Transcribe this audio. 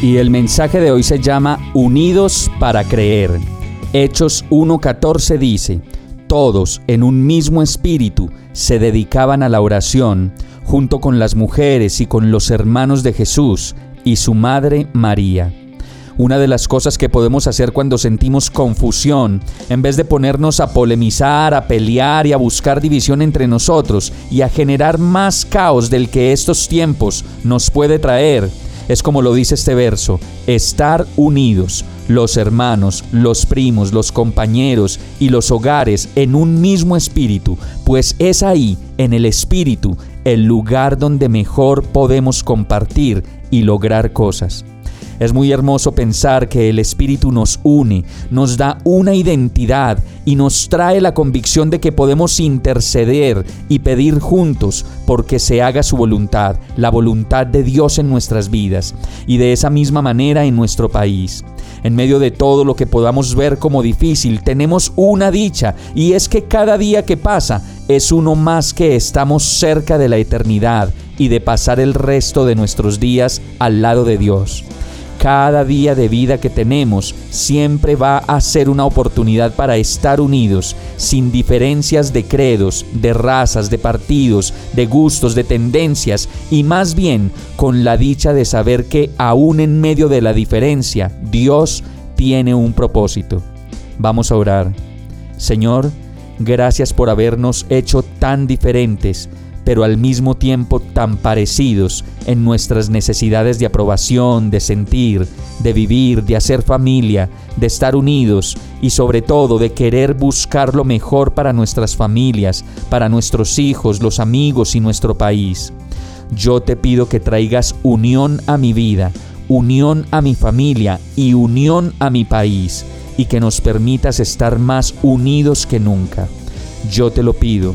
Y el mensaje de hoy se llama Unidos para creer. Hechos 1.14 dice, todos en un mismo espíritu se dedicaban a la oración, junto con las mujeres y con los hermanos de Jesús y su madre María. Una de las cosas que podemos hacer cuando sentimos confusión, en vez de ponernos a polemizar, a pelear y a buscar división entre nosotros y a generar más caos del que estos tiempos nos puede traer, es como lo dice este verso, estar unidos, los hermanos, los primos, los compañeros y los hogares en un mismo espíritu, pues es ahí, en el espíritu, el lugar donde mejor podemos compartir y lograr cosas. Es muy hermoso pensar que el Espíritu nos une, nos da una identidad y nos trae la convicción de que podemos interceder y pedir juntos porque se haga su voluntad, la voluntad de Dios en nuestras vidas y de esa misma manera en nuestro país. En medio de todo lo que podamos ver como difícil, tenemos una dicha y es que cada día que pasa es uno más que estamos cerca de la eternidad y de pasar el resto de nuestros días al lado de Dios. Cada día de vida que tenemos siempre va a ser una oportunidad para estar unidos, sin diferencias de credos, de razas, de partidos, de gustos, de tendencias, y más bien con la dicha de saber que aún en medio de la diferencia, Dios tiene un propósito. Vamos a orar. Señor, gracias por habernos hecho tan diferentes pero al mismo tiempo tan parecidos en nuestras necesidades de aprobación, de sentir, de vivir, de hacer familia, de estar unidos y sobre todo de querer buscar lo mejor para nuestras familias, para nuestros hijos, los amigos y nuestro país. Yo te pido que traigas unión a mi vida, unión a mi familia y unión a mi país y que nos permitas estar más unidos que nunca. Yo te lo pido